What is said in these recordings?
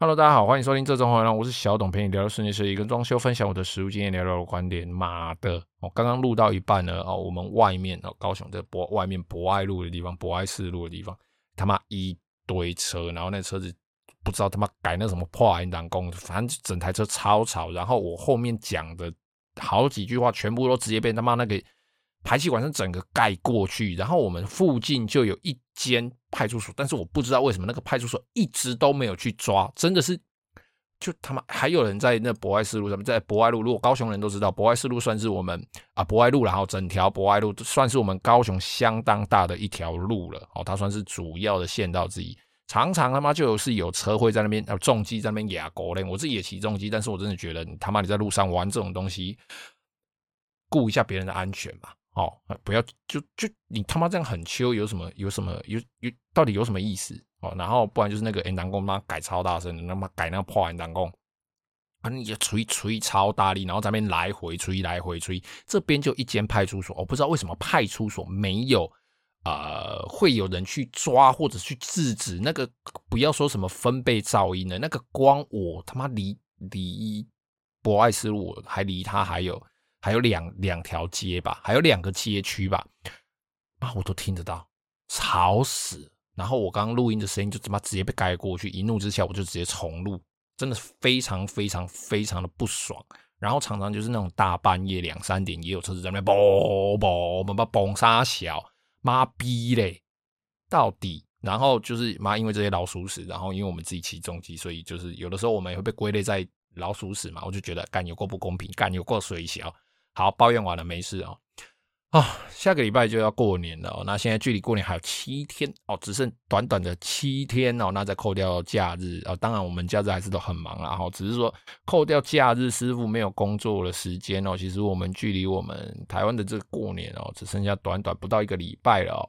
Hello，大家好，欢迎收听《这种好我是小董，陪你聊聊室内设计跟装修，分享我的实务经验，聊聊我的观点。妈的，我刚刚录到一半呢，哦，我们外面哦，高雄这博外面博爱路的地方，博爱四路的地方，他妈一。堆车，然后那车子不知道他妈改那什么破音档工，反正整台车超吵。然后我后面讲的好几句话，全部都直接被他妈那个排气管是整个盖过去。然后我们附近就有一间派出所，但是我不知道为什么那个派出所一直都没有去抓，真的是就他妈还有人在那博爱四路上面，在博爱路，如果高雄人都知道，博爱四路算是我们啊博爱路，然后整条博爱路算是我们高雄相当大的一条路了哦，它算是主要的县道之一。常常他妈就是有车会在那边，呃，重机在那边压狗嘞。我自己也骑重机，但是我真的觉得你他妈你在路上玩这种东西，顾一下别人的安全嘛，哦，不要就就你他妈这样很秋，有什么有什么有有到底有什么意思哦？然后不然就是那个 N 档工妈改超大声的，他妈改那个破 N 档工，啊你就吹吹超大力，然后在那边来回吹来回吹，这边就一间派出所，我不知道为什么派出所没有。呃，会有人去抓或者去制止那个，不要说什么分贝噪音的那个光，我他妈离离博爱斯路还离他还有还有两两条街吧，还有两个街区吧，啊，我都听得到，吵死！然后我刚刚录音的声音就他妈直接被盖过去，一怒之下我就直接重录，真的非常非常非常的不爽。然后常常就是那种大半夜两三点也有车子在那边嘣嘣嘣嘣嘣杀小。妈逼嘞，到底，然后就是妈，因为这些老鼠屎，然后因为我们自己骑重机，所以就是有的时候我们也会被归类在老鼠屎嘛，我就觉得干有够不公平，干有够水小。好，抱怨完了，没事哦。啊、下个礼拜就要过年了，那现在距离过年还有七天哦，只剩短短的七天哦，那再扣掉假日啊、哦，当然我们假日还是都很忙啦，哈，只是说扣掉假日，师傅没有工作的时间哦，其实我们距离我们台湾的这个过年哦，只剩下短短不到一个礼拜了哦。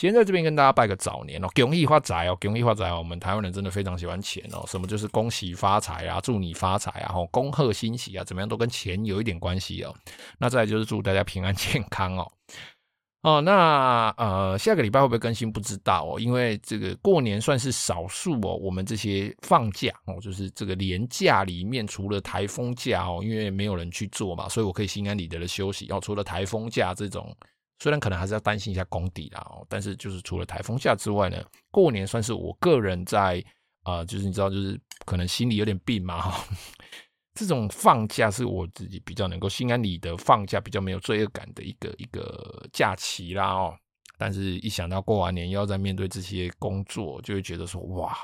先在这边跟大家拜个早年哦，恭喜发财哦，恭喜发财哦！我们台湾人真的非常喜欢钱哦，什么就是恭喜发财啊，祝你发财啊，吼，恭贺新喜啊，怎么样都跟钱有一点关系哦。那再来就是祝大家平安健康哦。哦，那呃，下个礼拜会不会更新不知道哦，因为这个过年算是少数哦，我们这些放假哦，就是这个年假里面除了台风假哦，因为没有人去做嘛，所以我可以心安理得的休息哦。除了台风假这种。虽然可能还是要担心一下工地啦，但是就是除了台风假之外呢，过年算是我个人在啊、就是你知道，就是可能心里有点病嘛哈。这种放假是我自己比较能够心安理得放假，比较没有罪恶感的一个一个假期啦哦。但是一想到过完年要再面对这些工作，就会觉得说哇，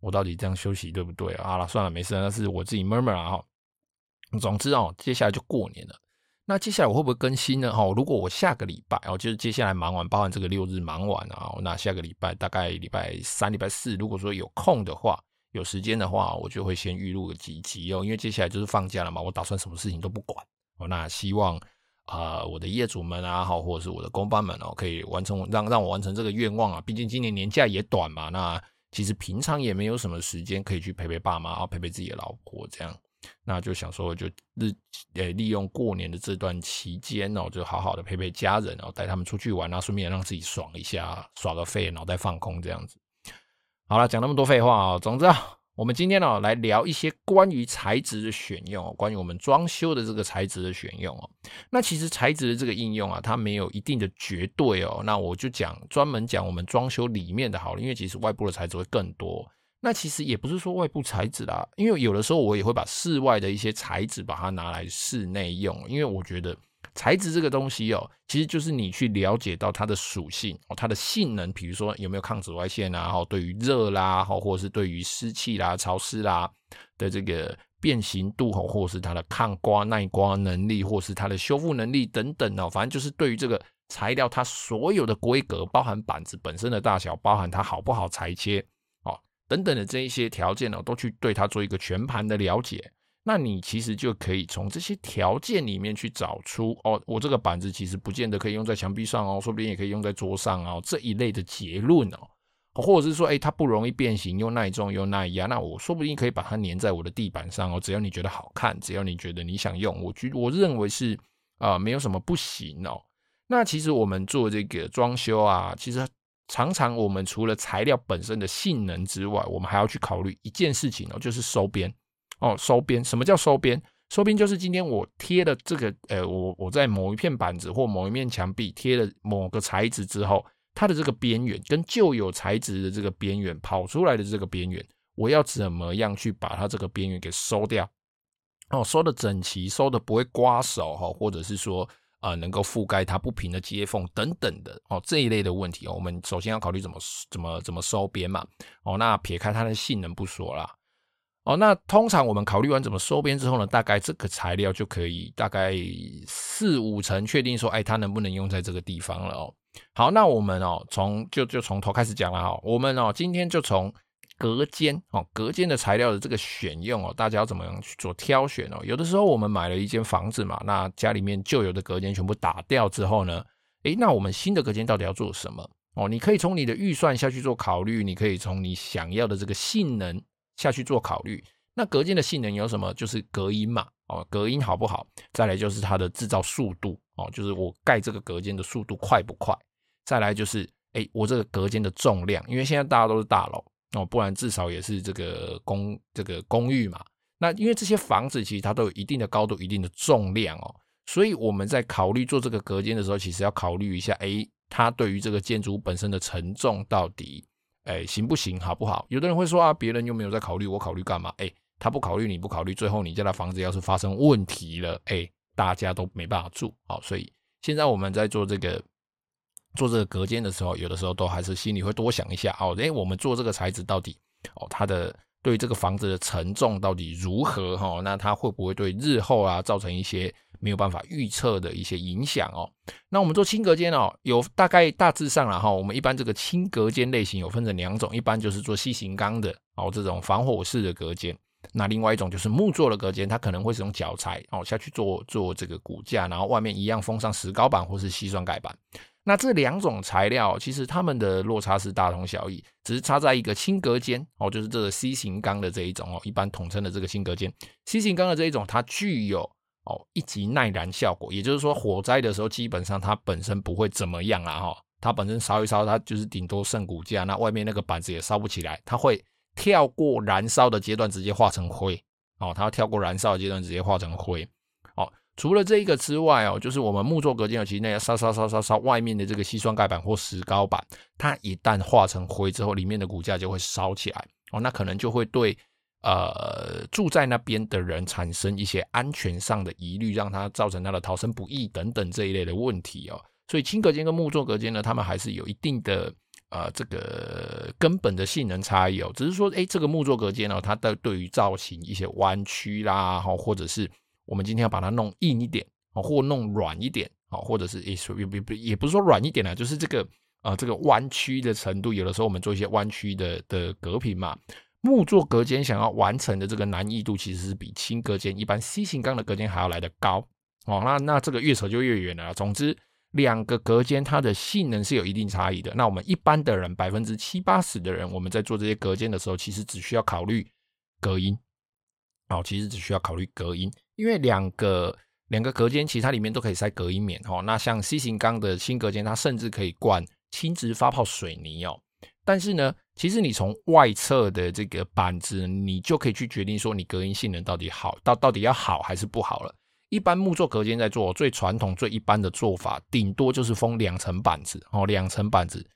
我到底这样休息对不对啊？好了，算了，没事，那是我自己 murmur 啊。总之哦，接下来就过年了。那接下来我会不会更新呢？哈，如果我下个礼拜哦，就是接下来忙完，包含这个六日忙完啊，那下个礼拜大概礼拜三、礼拜四，如果说有空的话，有时间的话，我就会先预录个几集哦，因为接下来就是放假了嘛，我打算什么事情都不管哦。那希望啊、我的业主们啊，好，或者是我的工班们哦，可以完成让让我完成这个愿望啊。毕竟今年年假也短嘛，那其实平常也没有什么时间可以去陪陪爸妈，陪陪自己的老婆这样。那就想说，就日诶利用过年的这段期间哦，就好好的陪陪家人哦，带他们出去玩啊，顺便让自己爽一下，耍个废，脑袋放空这样子。好了，讲那么多废话啊，总之啊，我们今天呢来聊一些关于材质的选用，哦关于我们装修的这个材质的选用哦。那其实材质的这个应用啊，它没有一定的绝对哦。那我就讲专门讲我们装修里面的好了，因为其实外部的材质会更多。那其实也不是说外部材质啦，因为有的时候我也会把室外的一些材质把它拿来室内用，因为我觉得材质这个东西哦，其实就是你去了解到它的属性哦，它的性能，比如说有没有抗紫外线啊，哈，对于热啦，哈，或者是对于湿气啦、潮湿啦的这个变形度，哈，或者是它的抗刮耐刮能力，或是它的修复能力等等哦，反正就是对于这个材料它所有的规格，包含板子本身的大小，包含它好不好裁切。等等的这一些条件呢，都去对它做一个全盘的了解。那你其实就可以从这些条件里面去找出哦，我这个板子其实不见得可以用在墙壁上哦，说不定也可以用在桌上哦，这一类的结论哦，或者是说，哎，它不容易变形，又耐重又耐压，那我说不定可以把它粘在我的地板上哦，只要你觉得好看，只要你觉得你想用，我觉我认为是啊，没有什么不行哦。那其实我们做这个装修啊，其实常常我们除了材料本身的性能之外，我们还要去考虑一件事情哦，就是收边。哦，收边，什么叫收边？收边就是今天我贴了这个，呃，我我在某一片板子或某一面墙壁贴了某个材质之后，它的这个边缘跟旧有材质的这个边缘跑出来的这个边缘，我要怎么样去把它这个边缘给收掉？哦，收的整齐，收的不会刮手哈，或者是说，呃，能够覆盖它不平的接缝等等的哦，这一类的问题哦，我们首先要考虑怎么怎么怎么收边嘛。哦，那撇开它的性能不说啦。哦，那通常我们考虑完怎么收边之后呢，大概这个材料就可以大概四五成确定说，哎，它能不能用在这个地方了哦。好，那我们哦，从就就从头开始讲了哈。我们哦，今天就从隔间哦，隔间的材料的这个选用哦，大家要怎么样去做挑选哦？有的时候我们买了一间房子嘛，那家里面旧有的隔间全部打掉之后呢，诶，那我们新的隔间到底要做什么？哦，你可以从你的预算下去做考虑，你可以从你想要的这个性能。下去做考虑，那隔间的性能有什么？就是隔音嘛，哦，隔音好不好？再来就是它的制造速度，哦，就是我盖这个隔间的速度快不快？再来就是，哎，我这个隔间的重量，因为现在大家都是大楼，哦，不然至少也是这个公这个公寓嘛。那因为这些房子其实它都有一定的高度、一定的重量哦，所以我们在考虑做这个隔间的时候，其实要考虑一下，哎，它对于这个建筑本身的承重到底。哎，行不行？好不好？有的人会说啊，别人又没有在考虑，我考虑干嘛？哎，他不考虑，你不考虑，最后你家的房子要是发生问题了，哎，大家都没办法住。好，所以现在我们在做这个做这个隔间的时候，有的时候都还是心里会多想一下哦。哎，我们做这个材质到底哦，它的对这个房子的承重到底如何？哈，那它会不会对日后啊造成一些？没有办法预测的一些影响哦。那我们做轻隔间哦，有大概大致上了哈。我们一般这个轻隔间类型有分成两种，一般就是做 C 型钢的哦，这种防火式的隔间。那另外一种就是木做的隔间，它可能会使用脚材哦下去做做这个骨架，然后外面一样封上石膏板或是矽酸盖板。那这两种材料其实它们的落差是大同小异，只是差在一个轻隔间哦，就是这个 C 型钢的这一种哦，一般统称的这个轻隔间。C 型钢的这一种，它具有。哦，一级耐燃效果，也就是说火灾的时候，基本上它本身不会怎么样啊，哈，它本身烧一烧，它就是顶多剩骨架，那外面那个板子也烧不起来，它会跳过燃烧的阶段，直接化成灰。哦，它跳过燃烧的阶段，直接化成灰。除了这一个之外哦，就是我们木作隔间，其实那个烧烧烧烧烧外面的这个矽酸盖板或石膏板，它一旦化成灰之后，里面的骨架就会烧起来。哦，那可能就会对。呃，住在那边的人产生一些安全上的疑虑，让他造成他的逃生不易等等这一类的问题哦。所以轻隔间跟木作隔间呢，他们还是有一定的呃这个根本的性能差异哦。只是说，哎，这个木作隔间呢，它的对于造型一些弯曲啦，或者是我们今天要把它弄硬一点，或弄软一点哦，或者是也也也也不是说软一点啊，就是这个呃这个弯曲的程度，有的时候我们做一些弯曲的的隔屏嘛。木做隔间想要完成的这个难易度，其实是比轻隔间一般 C 型钢的隔间还要来得高哦。那那这个越扯就越远了。总之，两个隔间它的性能是有一定差异的。那我们一般的人，百分之七八十的人，我们在做这些隔间的时候，其实只需要考虑隔音哦，其实只需要考虑隔音，因为两个两个隔间其实它里面都可以塞隔音棉哦。那像 C 型钢的轻隔间，它甚至可以灌轻质发泡水泥哦。但是呢，其实你从外侧的这个板子，你就可以去决定说你隔音性能到底好到到底要好还是不好了。一般木作隔间在做最传统、最一般的做法，顶多就是封两层板子哦，两层板子。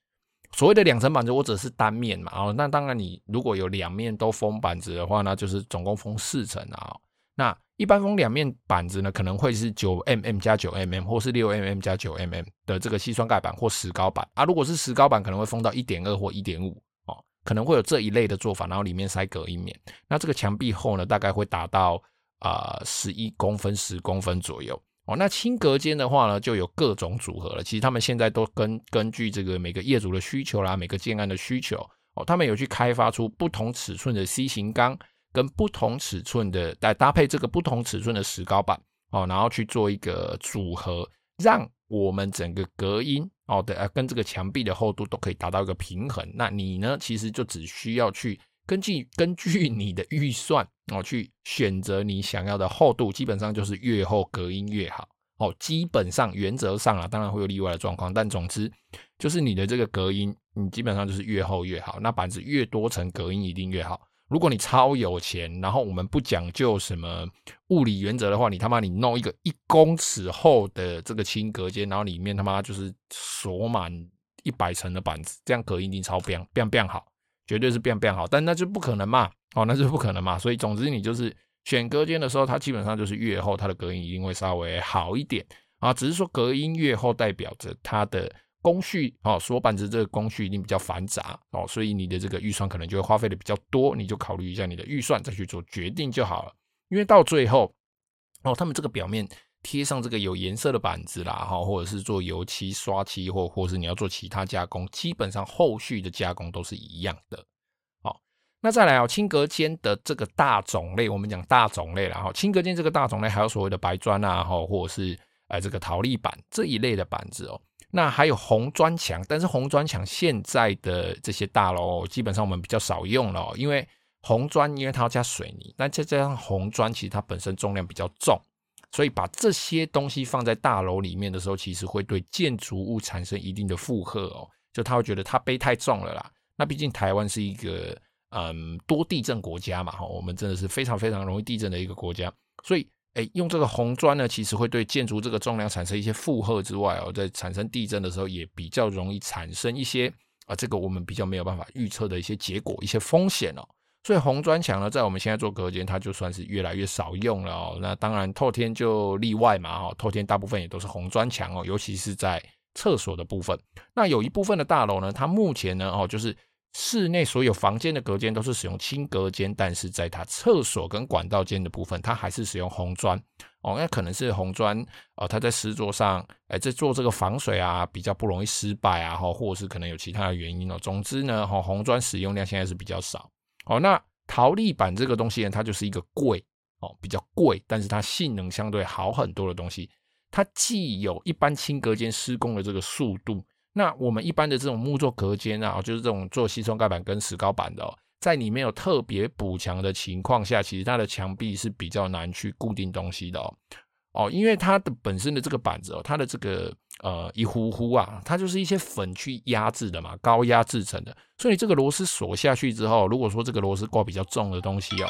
所谓的两层板子，我只是单面嘛哦。那当然，你如果有两面都封板子的话，那就是总共封四层啊。那一般封两面板子呢，可能会是九 mm 加九 mm，或是六 mm 加九 mm 的这个矽酸盖板或石膏板啊。如果是石膏板，可能会封到一点二或一点五哦，可能会有这一类的做法，然后里面塞隔音棉。那这个墙壁厚呢，大概会达到啊十一公分、十公分左右哦。那轻隔间的话呢，就有各种组合了。其实他们现在都根根据这个每个业主的需求啦，每个建案的需求哦，他们有去开发出不同尺寸的 C 型钢，跟不同尺寸的来搭配这个不同尺寸的石膏板哦，然后去做一个组合，让我们整个隔音哦的跟这个墙壁的厚度都可以达到一个平衡。那你呢，其实就只需要去根据根据你的预算哦，去选择你想要的厚度，基本上就是越厚隔音越好。哦，基本上原则上啊，当然会有例外的状况，但总之就是你的这个隔音，你基本上就是越厚越好。那板子越多层，隔音一定越好。如果你超有钱，然后我们不讲究什么物理原则的话，你他妈你弄一个一公尺厚的这个轻隔间，然后里面他妈就是锁满一百层的板子，这样隔音一定超变变变好，绝对是变变好。但那就不可能嘛，哦，那就不可能嘛。所以总之你就是。选隔间的时候，它基本上就是越厚，它的隔音一定会稍微好一点啊。只是说隔音越厚，代表着它的工序哦，锁板子这个工序一定比较繁杂哦，所以你的这个预算可能就会花费的比较多，你就考虑一下你的预算再去做决定就好了。因为到最后哦，他们这个表面贴上这个有颜色的板子啦，哈，或者是做油漆、刷漆，或或是你要做其他加工，基本上后续的加工都是一样的。好那再来啊，轻隔间的这个大种类，我们讲大种类了哈。轻隔间这个大种类，还有所谓的白砖啊，哈，或者是呃这个陶粒板这一类的板子哦。那还有红砖墙，但是红砖墙现在的这些大楼基本上我们比较少用了，因为红砖因为它要加水泥，那再加上红砖其实它本身重量比较重，所以把这些东西放在大楼里面的时候，其实会对建筑物产生一定的负荷哦，就他会觉得它背太重了啦。那毕竟台湾是一个。嗯，多地震国家嘛，哈，我们真的是非常非常容易地震的一个国家，所以，哎，用这个红砖呢，其实会对建筑这个重量产生一些负荷之外哦，在产生地震的时候，也比较容易产生一些啊，这个我们比较没有办法预测的一些结果、一些风险哦。所以红砖墙呢，在我们现在做隔间，它就算是越来越少用了哦。那当然，透天就例外嘛，哈，透天大部分也都是红砖墙哦，尤其是在厕所的部分。那有一部分的大楼呢，它目前呢，哦，就是。室内所有房间的隔间都是使用轻隔间，但是在它厕所跟管道间的部分，它还是使用红砖哦。那可能是红砖哦，它在施作上，哎、在做这个防水啊，比较不容易失败啊，哈，或者是可能有其他的原因哦。总之呢，哈，红砖使用量现在是比较少哦。那陶粒板这个东西呢，它就是一个贵哦，比较贵，但是它性能相对好很多的东西。它既有一般轻隔间施工的这个速度。那我们一般的这种木作隔间啊，就是这种做矽酸钙板跟石膏板的哦，在你没有特别补墙的情况下，其实它的墙壁是比较难去固定东西的哦。哦，因为它的本身的这个板子哦，它的这个呃一呼呼啊，它就是一些粉去压制的嘛，高压制成的，所以这个螺丝锁下去之后，如果说这个螺丝挂比较重的东西哦。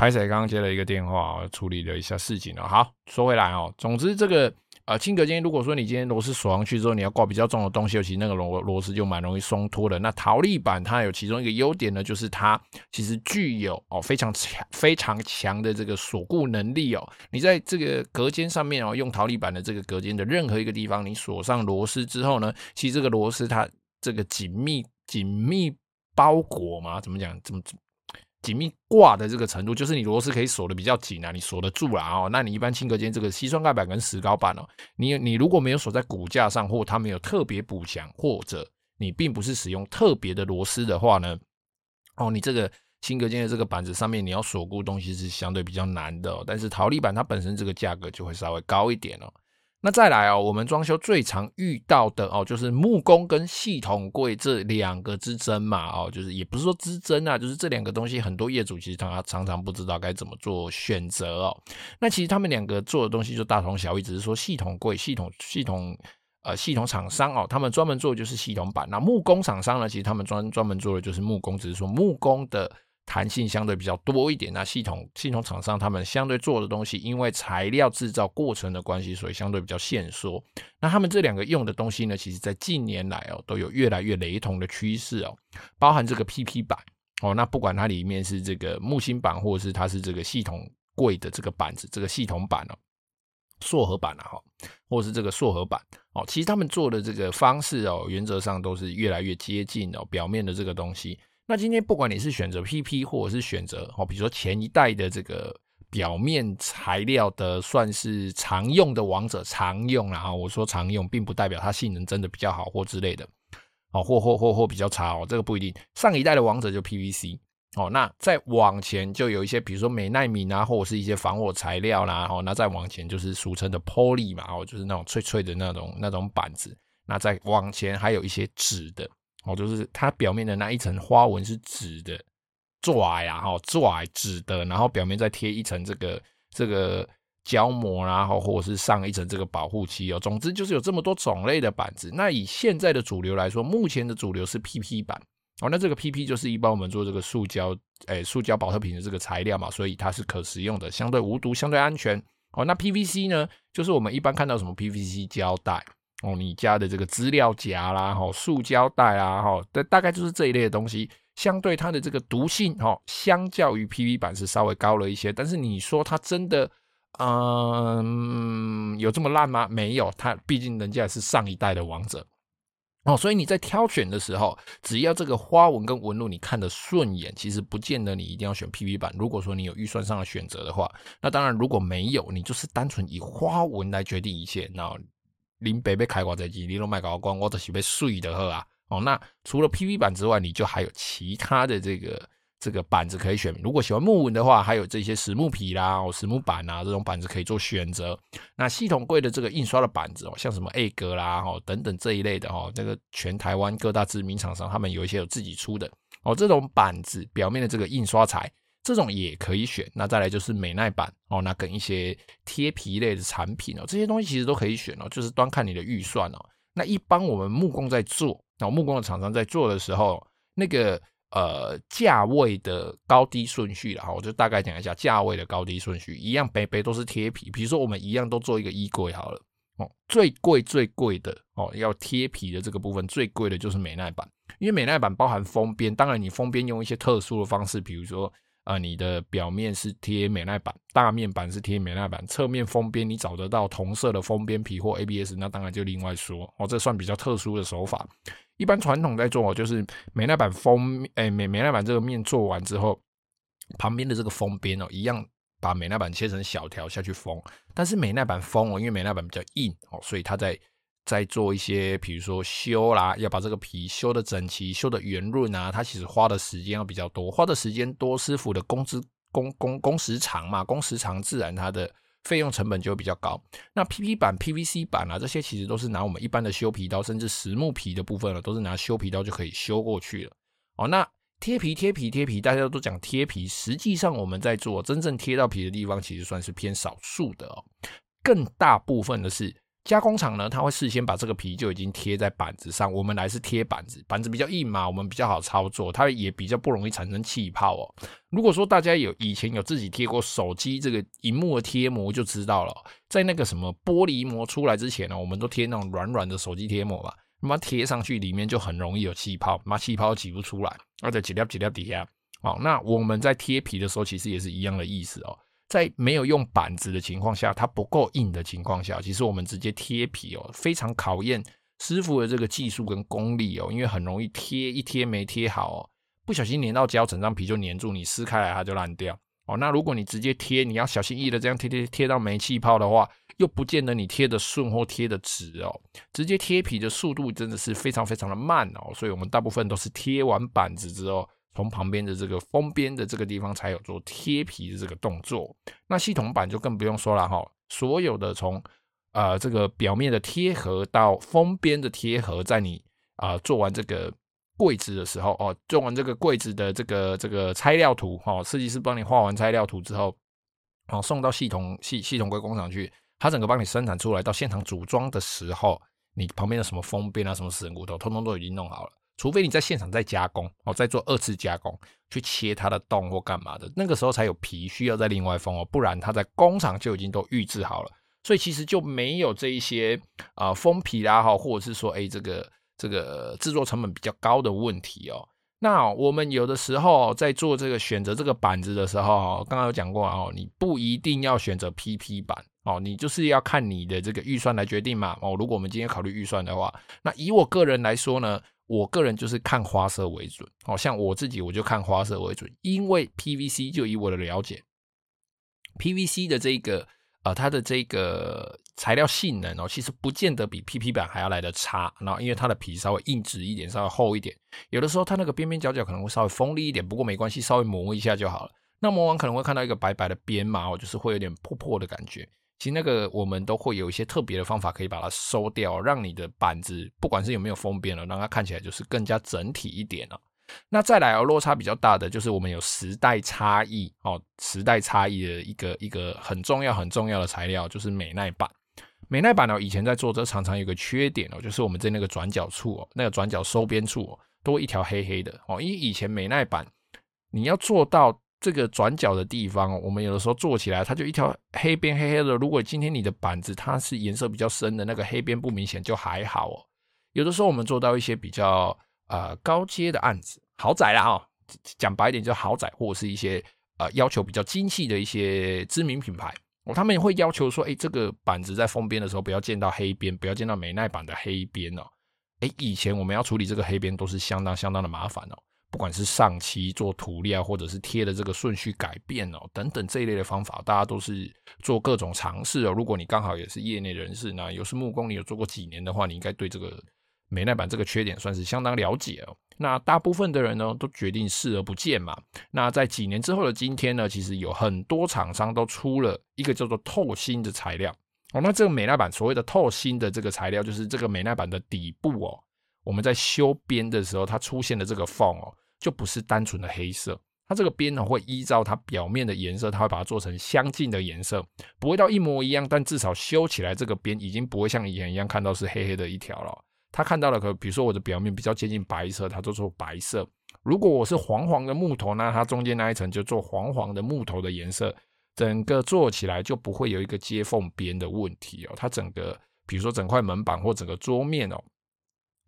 拍谢刚刚接了一个电话，处理了一下事情了。好，说回来哦，总之这个呃轻隔间，如果说你今天螺丝锁上去之后，你要挂比较重的东西，尤其那个螺螺丝就蛮容易松脱的。那陶粒板它有其中一个优点呢，就是它其实具有哦非常强非常强的这个锁固能力哦。你在这个隔间上面哦，用陶粒板的这个隔间的任何一个地方，你锁上螺丝之后呢，其实这个螺丝它这个紧密紧密包裹嘛，怎么讲？怎么？紧密挂的这个程度，就是你螺丝可以锁的比较紧啊，你锁得住了哦。那你一般轻隔间这个矽酸钙板跟石膏板哦，你你如果没有锁在骨架上，或它没有特别补强，或者你并不是使用特别的螺丝的话呢，哦，你这个轻隔间的这个板子上面你要锁固东西是相对比较难的哦。但是陶粒板它本身这个价格就会稍微高一点哦。那再来哦，我们装修最常遇到的哦，就是木工跟系统柜这两个之争嘛哦，就是也不是说之争啊，就是这两个东西，很多业主其实他常常不知道该怎么做选择哦。那其实他们两个做的东西就大同小异，只是说系统柜、系统系统呃系统厂商哦，他们专门做的就是系统板。那木工厂商呢，其实他们专专门做的就是木工，只是说木工的。弹性相对比较多一点，那系统系统厂商他们相对做的东西，因为材料制造过程的关系，所以相对比较限缩。那他们这两个用的东西呢，其实在近年来哦，都有越来越雷同的趋势哦，包含这个 PP 板哦，那不管它里面是这个木芯板，或者是它是这个系统柜的这个板子，这个系统板哦，塑合板啊哈，或是这个塑合板哦，其实他们做的这个方式哦，原则上都是越来越接近哦，表面的这个东西。那今天不管你是选择 PP 或者是选择哦，比如说前一代的这个表面材料的算是常用的王者，常用啦，然后我说常用，并不代表它性能真的比较好或之类的，哦，或或或或比较差哦，这个不一定。上一代的王者就 PVC 哦，那再往前就有一些，比如说美耐敏啊，或者是一些防火材料啦，哦，那再往前就是俗称的 Poly 嘛，哦，就是那种脆脆的那种那种板子。那再往前还有一些纸的，哦，就是它表面的那一层花纹是纸的。拽呀，哈，拽纸的，然后表面再贴一层这个这个胶膜，然后或者是上一层这个保护漆哦。总之就是有这么多种类的板子。那以现在的主流来说，目前的主流是 PP 板哦。那这个 PP 就是一般我们做这个塑胶，诶，塑胶保特瓶的这个材料嘛，所以它是可食用的，相对无毒，相对安全哦。那 PVC 呢，就是我们一般看到什么 PVC 胶带哦，你家的这个资料夹啦，哈，塑胶袋啦，哈，大大概就是这一类的东西。相对它的这个毒性，哦，相较于 PP 板是稍微高了一些，但是你说它真的，嗯，有这么烂吗？没有，它毕竟人家是上一代的王者，哦，所以你在挑选的时候，只要这个花纹跟纹路你看得顺眼，其实不见得你一定要选 PP 板。如果说你有预算上的选择的话，那当然如果没有，你就是单纯以花纹来决定一切，那林北被开挂在机，你都卖高光，我都是被碎的喝啊。哦，那除了 PP 板之外，你就还有其他的这个这个板子可以选。如果喜欢木纹的话，还有这些实木皮啦、哦实木板啊这种板子可以做选择。那系统柜的这个印刷的板子哦，像什么 A 格啦、哦等等这一类的哦，这个全台湾各大知名厂商他们有一些有自己出的哦，这种板子表面的这个印刷材，这种也可以选。那再来就是美耐板哦，那跟一些贴皮类的产品哦，这些东西其实都可以选哦，就是端看你的预算哦。那一般我们木工在做。然后木工的厂商在做的时候，那个呃价位的高低顺序，了哈我就大概讲一下价位的高低顺序。一样杯杯都是贴皮，比如说我们一样都做一个衣柜好了哦，最贵最贵的哦，要贴皮的这个部分最贵的就是美耐板，因为美耐板包含封边，当然你封边用一些特殊的方式，比如说啊、你的表面是贴美耐板，大面板是贴美耐板，侧面封边你找得到同色的封边皮或 ABS，那当然就另外说哦，这算比较特殊的手法。一般传统在做哦，就是美耐板封，诶，美美耐板这个面做完之后，旁边的这个封边哦，一样把美耐板切成小条下去封。但是美耐板封哦，因为美耐板比较硬哦，所以它在在做一些，比如说修啦，要把这个皮修的整齐、修的圆润啊，它其实花的时间要比较多，花的时间多，师傅的工资工工工时长嘛，工时长自然它的。费用成本就会比较高。那 PP 板、PVC 板啊，这些其实都是拿我们一般的修皮刀，甚至实木皮的部分了，都是拿修皮刀就可以修过去了。哦，那贴皮、贴皮、贴皮，大家都讲贴皮，实际上我们在做真正贴到皮的地方，其实算是偏少数的哦。更大部分的是。加工厂呢，它会事先把这个皮就已经贴在板子上，我们来是贴板子，板子比较硬嘛，我们比较好操作，它也比较不容易产生气泡哦。如果说大家有以前有自己贴过手机这个荧幕的贴膜，就知道了，在那个什么玻璃膜出来之前呢，我们都贴那种软软的手机贴膜嘛，那么贴上去里面就很容易有气泡，那气泡挤不出来，而且挤掉挤掉底下。好，那我们在贴皮的时候，其实也是一样的意思哦。在没有用板子的情况下，它不够硬的情况下，其实我们直接贴皮哦，非常考验师傅的这个技术跟功力哦，因为很容易贴一贴没贴好哦，不小心粘到胶，整张皮就粘住，你撕开来它就烂掉哦。那如果你直接贴，你要小心翼翼的这样贴贴贴到没气泡的话，又不见得你贴的顺或贴的直哦。直接贴皮的速度真的是非常非常的慢哦，所以我们大部分都是贴完板子之后。从旁边的这个封边的这个地方才有做贴皮的这个动作，那系统板就更不用说了哈。所有的从呃这个表面的贴合到封边的贴合，在你啊、做完这个柜子的时候哦，做完这个柜子的这个这个拆料图哈，设计师帮你画完拆料图之后，哦送到系统系系统柜工厂去，它整个帮你生产出来，到现场组装的时候，你旁边的什么封边啊，什么死人骨头，通通都已经弄好了。除非你在现场再加工哦，再做二次加工，去切它的洞或干嘛的，那个时候才有皮需要再另外封哦，不然它在工厂就已经都预制好了，所以其实就没有这一些啊封皮啦哈，或者是说哎这个这个制作成本比较高的问题哦。那我们有的时候在做这个选择这个板子的时候，刚刚有讲过哦，你不一定要选择 PP 板哦，你就是要看你的这个预算来决定嘛哦。如果我们今天考虑预算的话，那以我个人来说呢。我个人就是看花色为准，好像我自己我就看花色为准，因为 PVC 就以我的了解 PVC 的这个呃它的这个材料性能哦，其实不见得比 PP 板还要来得差。然后因为它的皮稍微硬直一点，稍微厚一点，有的时候它那个边边角角可能会稍微锋利一点，不过没关系，稍微磨一下就好了。那磨完可能会看到一个白白的边嘛，哦，就是会有点破破的感觉。其实那个我们都会有一些特别的方法可以把它收掉，让你的板子不管是有没有封边了，让它看起来就是更加整体一点了。那再来哦，落差比较大的就是我们有时代差异哦，时代差异的一个一个很重要很重要的材料就是美耐板。美耐板呢，以前在做这常常有个缺点哦，就是我们在那个转角处哦，那个转角收边处哦，都一条黑黑的哦。因为以前美耐板你要做到这个转角的地方，我们有的时候做起来它就一条黑边黑黑的。如果今天你的板子它是颜色比较深的，那个黑边不明显就还好哦。有的时候我们做到一些比较。呃，高阶的案子，豪宅啦哦，讲白一点就豪宅，或者是一些呃要求比较精细的一些知名品牌，哦，他们也会要求说，哎，这个板子在封边的时候不要见到黑边，不要见到美耐板的黑边哦。哎，以前我们要处理这个黑边都是相当相当的麻烦哦，不管是上漆做涂料，或者是贴的这个顺序改变哦，等等这一类的方法，大家都是做各种尝试哦。如果你刚好也是业内人士，那有是木工，你有做过几年的话，你应该对这个。美耐板这个缺点算是相当了解哦。那大部分的人呢，都决定视而不见嘛。那在几年之后的今天呢，其实有很多厂商都出了一个叫做透芯的材料哦。那这个美耐板所谓的透芯的这个材料，就是这个美耐板的底部哦，我们在修边的时候，它出现的这个缝哦，就不是单纯的黑色，它这个边呢会依照它表面的颜色，它会把它做成相近的颜色，不会到一模一样，但至少修起来这个边已经不会像以前一样看到是黑黑的一条了。他看到了，可比如说我的表面比较接近白色，他就做白色。如果我是黄黄的木头，那它中间那一层就做黄黄的木头的颜色，整个做起来就不会有一个接缝边的问题哦。它整个，比如说整块门板或整个桌面哦，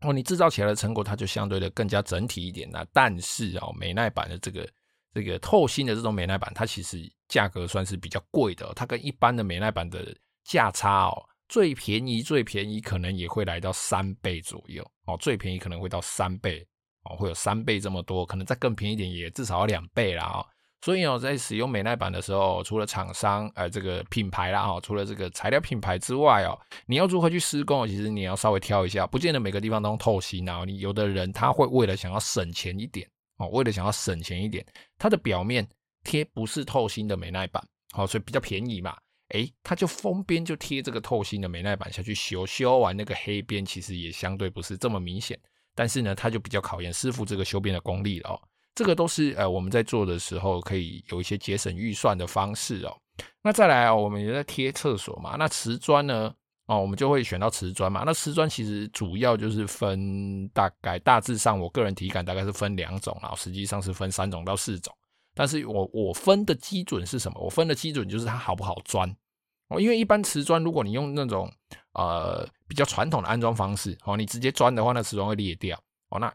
哦，你制造起来的成果它就相对的更加整体一点。那但是哦，美耐板的这个这个透芯的这种美耐板，它其实价格算是比较贵的，它跟一般的美耐板的价差哦。最便宜最便宜可能也会来到三倍左右哦，最便宜可能会到三倍哦，会有三倍这么多，可能再更便宜一点也至少要两倍啦哦。所以哦，在使用美耐板的时候，除了厂商呃这个品牌啦哦，除了这个材料品牌之外哦，你要如何去施工，其实你要稍微挑一下，不见得每个地方都用透芯啊。你有的人他会为了想要省钱一点哦，为了想要省钱一点，它的表面贴不是透心的美耐板，好，所以比较便宜嘛。哎，他就封边就贴这个透心的美耐板下去修，修完那个黑边其实也相对不是这么明显，但是呢，他就比较考验师傅这个修边的功力了哦。这个都是呃我们在做的时候可以有一些节省预算的方式哦。那再来啊，我们也在贴厕所嘛，那瓷砖呢，哦，我们就会选到瓷砖嘛。那瓷砖其实主要就是分大概大致上，我个人体感大概是分两种啊，实际上是分三种到四种。但是我我分的基准是什么？我分的基准就是它好不好钻。哦，因为一般瓷砖，如果你用那种呃比较传统的安装方式，哦，你直接钻的话，那瓷砖会裂掉。哦，那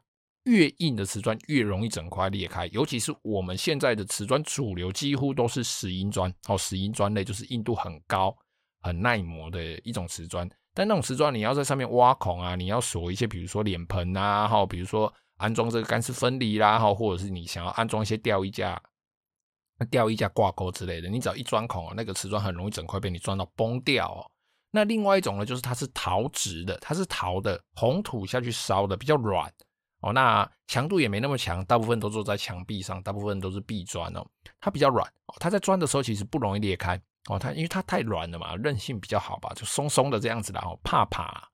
越硬的瓷砖越容易整块裂开，尤其是我们现在的瓷砖主流几乎都是石英砖，哦，石英砖类就是硬度很高、很耐磨的一种瓷砖。但那种瓷砖，你要在上面挖孔啊，你要锁一些，比如说脸盆啊，哈，比如说安装这个干湿分离啦，哈，或者是你想要安装一些吊衣架。那吊衣架挂钩之类的，你只要一钻孔哦，那个瓷砖很容易整块被你钻到崩掉哦。那另外一种呢，就是它是陶质的，它是陶的，红土下去烧的，比较软哦。那强度也没那么强，大部分都做在墙壁上，大部分都是壁砖哦。它比较软哦，它在钻的时候其实不容易裂开哦。它因为它太软了嘛，韧性比较好吧，就松松的这样子的哦，怕怕，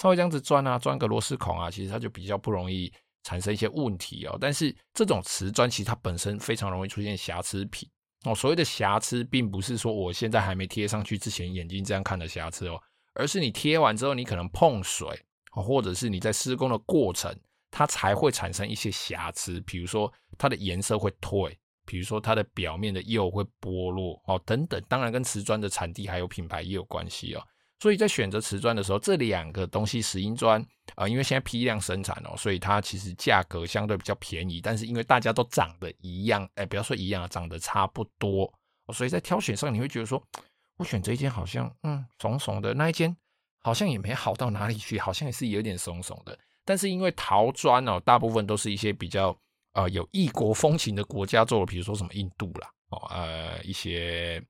稍微这样子钻啊，钻个螺丝孔啊，其实它就比较不容易。产生一些问题哦，但是这种瓷砖其实它本身非常容易出现瑕疵品哦。所谓的瑕疵，并不是说我现在还没贴上去之前眼睛这样看的瑕疵哦，而是你贴完之后，你可能碰水，或者是你在施工的过程，它才会产生一些瑕疵。比如说它的颜色会褪，比如说它的表面的釉会剥落哦，等等。当然跟瓷砖的产地还有品牌也有关系哦。所以在选择瓷砖的时候，这两个东西，石英砖啊，因为现在批量生产哦，所以它其实价格相对比较便宜。但是因为大家都长得一样，哎，不要说一样，长得差不多，所以在挑选上你会觉得说，我选这一间好像嗯怂怂的，那一间好像也没好到哪里去，好像也是有点怂怂的。但是因为陶砖哦，大部分都是一些比较呃有异国风情的国家做的，比如说什么印度啦，哦呃一些。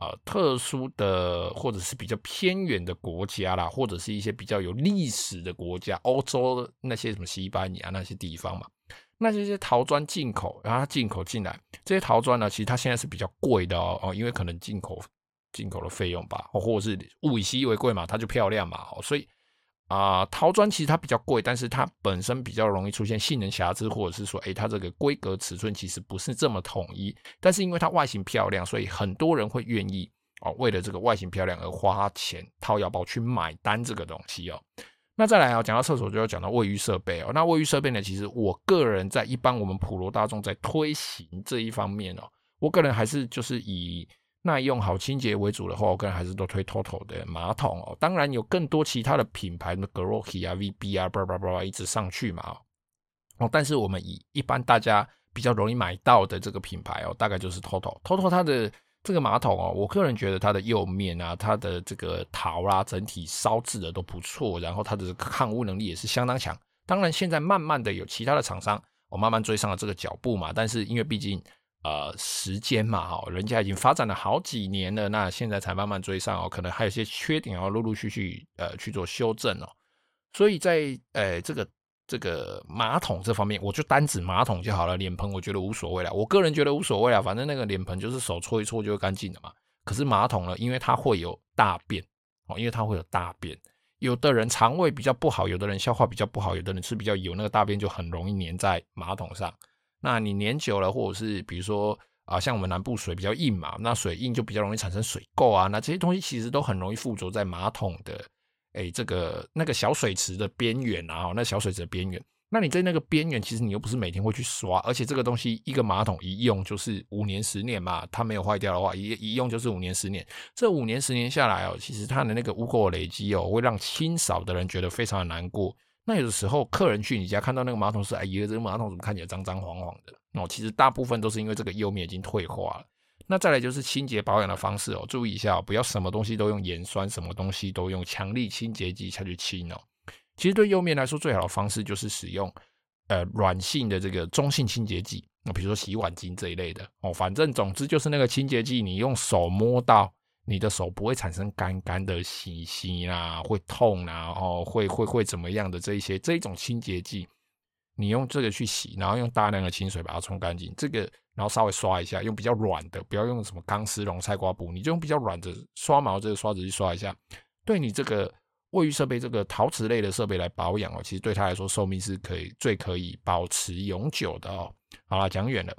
呃特殊的或者是比较偏远的国家啦，或者是一些比较有历史的国家，欧洲那些什么西班牙那些地方嘛，那这些陶砖进口，然后它进口进来这些陶砖呢，其实它现在是比较贵的哦哦，因为可能进口进口的费用吧，或者是物以稀为贵嘛，它就漂亮嘛，哦，所以。啊、陶砖其实它比较贵，但是它本身比较容易出现性能瑕疵，或者是说，诶，它这个规格尺寸其实不是这么统一。但是因为它外形漂亮，所以很多人会愿意哦，为了这个外形漂亮而花钱掏腰包去买单这个东西哦。那再来啊，讲到厕所就要讲到卫浴设备哦。那卫浴设备呢，其实我个人在一般我们普罗大众在推行这一方面哦，我个人还是就是以。耐用好清洁为主的话，我个人还是都推 TOTO 的马桶哦。当然有更多其他的品牌，什么 Grohe 啊、VB 啊，叭叭叭一直上去嘛哦。但是我们以一般大家比较容易买到的这个品牌哦，大概就是 TOTO。TOTO 它的这个马桶哦，我个人觉得它的釉面啊、它的这个陶啦、啊，整体烧制的都不错，然后它的抗污能力也是相当强。当然现在慢慢的有其他的厂商哦，慢慢追上了这个脚步嘛。但是因为毕竟。呃，时间嘛，哦，人家已经发展了好几年了，那现在才慢慢追上哦，可能还有些缺点要陆陆续续呃去做修正哦。所以在呃这个这个马桶这方面，我就单指马桶就好了，脸盆我觉得无所谓了。我个人觉得无所谓了，反正那个脸盆就是手搓一搓就会干净的嘛。可是马桶呢，因为它会有大便哦，因为它会有大便，有的人肠胃比较不好，有的人消化比较不好，有的人吃比较油，那个大便就很容易粘在马桶上。那你粘久了，或者是比如说啊，像我们南部水比较硬嘛，那水硬就比较容易产生水垢啊，那这些东西其实都很容易附着在马桶的，哎，这个那个小水池的边缘啊，那小水池的边缘，那你在那个边缘，其实你又不是每天会去刷，而且这个东西一个马桶一用就是五年十年嘛，它没有坏掉的话，一一用就是五年十年，这五年十年下来哦，其实它的那个污垢累积哦，会让清扫的人觉得非常的难过。那有的时候客人去你家看到那个马桶是，哎呀，这个马桶怎么看起来脏脏黄黄的？哦，其实大部分都是因为这个釉面已经退化了。那再来就是清洁保养的方式哦，注意一下哦，不要什么东西都用盐酸，什么东西都用强力清洁剂下去清哦。其实对釉面来说，最好的方式就是使用呃软性的这个中性清洁剂，那比如说洗碗巾这一类的哦，反正总之就是那个清洁剂，你用手摸到。你的手不会产生干干的洗洗啦，会痛啦，哦，会会会怎么样的这一些这一种清洁剂，你用这个去洗，然后用大量的清水把它冲干净，这个然后稍微刷一下，用比较软的，不要用什么钢丝绒、菜瓜布，你就用比较软的刷毛这个刷子去刷一下，对你这个卫浴设备这个陶瓷类的设备来保养哦，其实对它来说寿命是可以最可以保持永久的哦。好了，讲远了。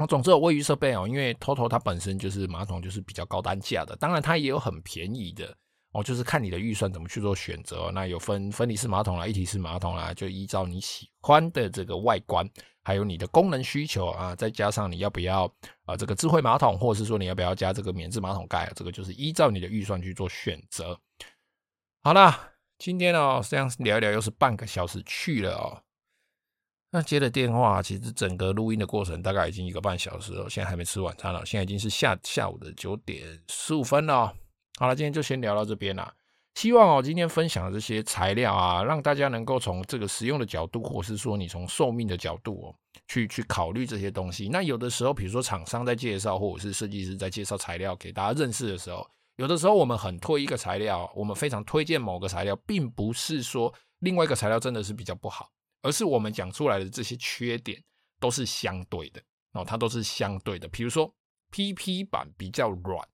那总之有卫浴设备哦，因为 TOTO 它本身就是马桶，就是比较高单价的。当然它也有很便宜的哦，就是看你的预算怎么去做选择。那有分分离式马桶啦、一体式马桶啦，就依照你喜欢的这个外观，还有你的功能需求啊，再加上你要不要啊这个智慧马桶，或者是说你要不要加这个免治马桶盖，这个就是依照你的预算去做选择。好啦，今天哦这样聊一聊又是半个小时去了哦。那接了电话，其实整个录音的过程大概已经一个半小时了。现在还没吃晚餐了，现在已经是下下午的九点十五分了。好了，今天就先聊到这边啦。希望哦，今天分享的这些材料啊，让大家能够从这个使用的角度，或是说你从寿命的角度哦，去去考虑这些东西。那有的时候，比如说厂商在介绍，或者是设计师在介绍材料给大家认识的时候，有的时候我们很推一个材料，我们非常推荐某个材料，并不是说另外一个材料真的是比较不好。而是我们讲出来的这些缺点都是相对的哦，它都是相对的。比如说 PP 板比较软，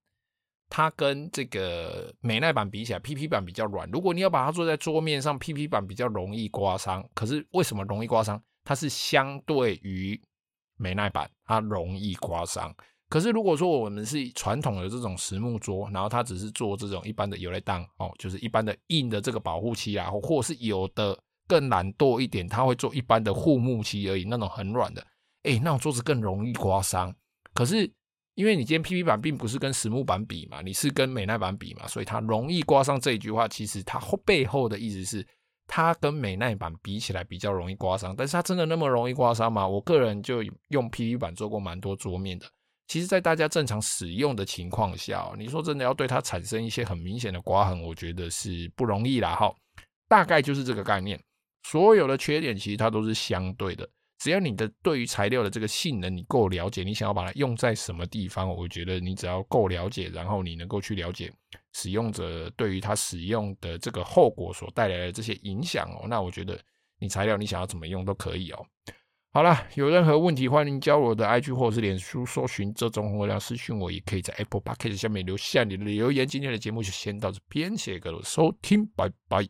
它跟这个美耐板比起来，PP 板比较软。如果你要把它坐在桌面上，PP 板比较容易刮伤。可是为什么容易刮伤？它是相对于美耐板，它容易刮伤。可是如果说我们是传统的这种实木桌，然后它只是做这种一般的有类档哦，就是一般的硬的这个保护漆啊，或或是有的。更懒惰一点，他会做一般的护木漆而已，那种很软的，哎、那种桌子更容易刮伤。可是因为你今天 PP 板并不是跟实木板比嘛，你是跟美耐板比嘛，所以它容易刮伤这一句话，其实它后背后的意思是，它跟美耐板比起来比较容易刮伤。但是它真的那么容易刮伤吗？我个人就用 PP 板做过蛮多桌面的。其实，在大家正常使用的情况下，你说真的要对它产生一些很明显的刮痕，我觉得是不容易啦。哈，大概就是这个概念。所有的缺点其实它都是相对的，只要你的对于材料的这个性能你够了解，你想要把它用在什么地方，我觉得你只要够了解，然后你能够去了解使用者对于他使用的这个后果所带来的这些影响哦，那我觉得你材料你想要怎么用都可以哦。好了，有任何问题欢迎加我的 IG 或是脸书搜寻这种红亮私讯我，也可以在 Apple Podcast 下面留下你的留言。今天的节目就先到这边，谢谢各位收听，拜拜。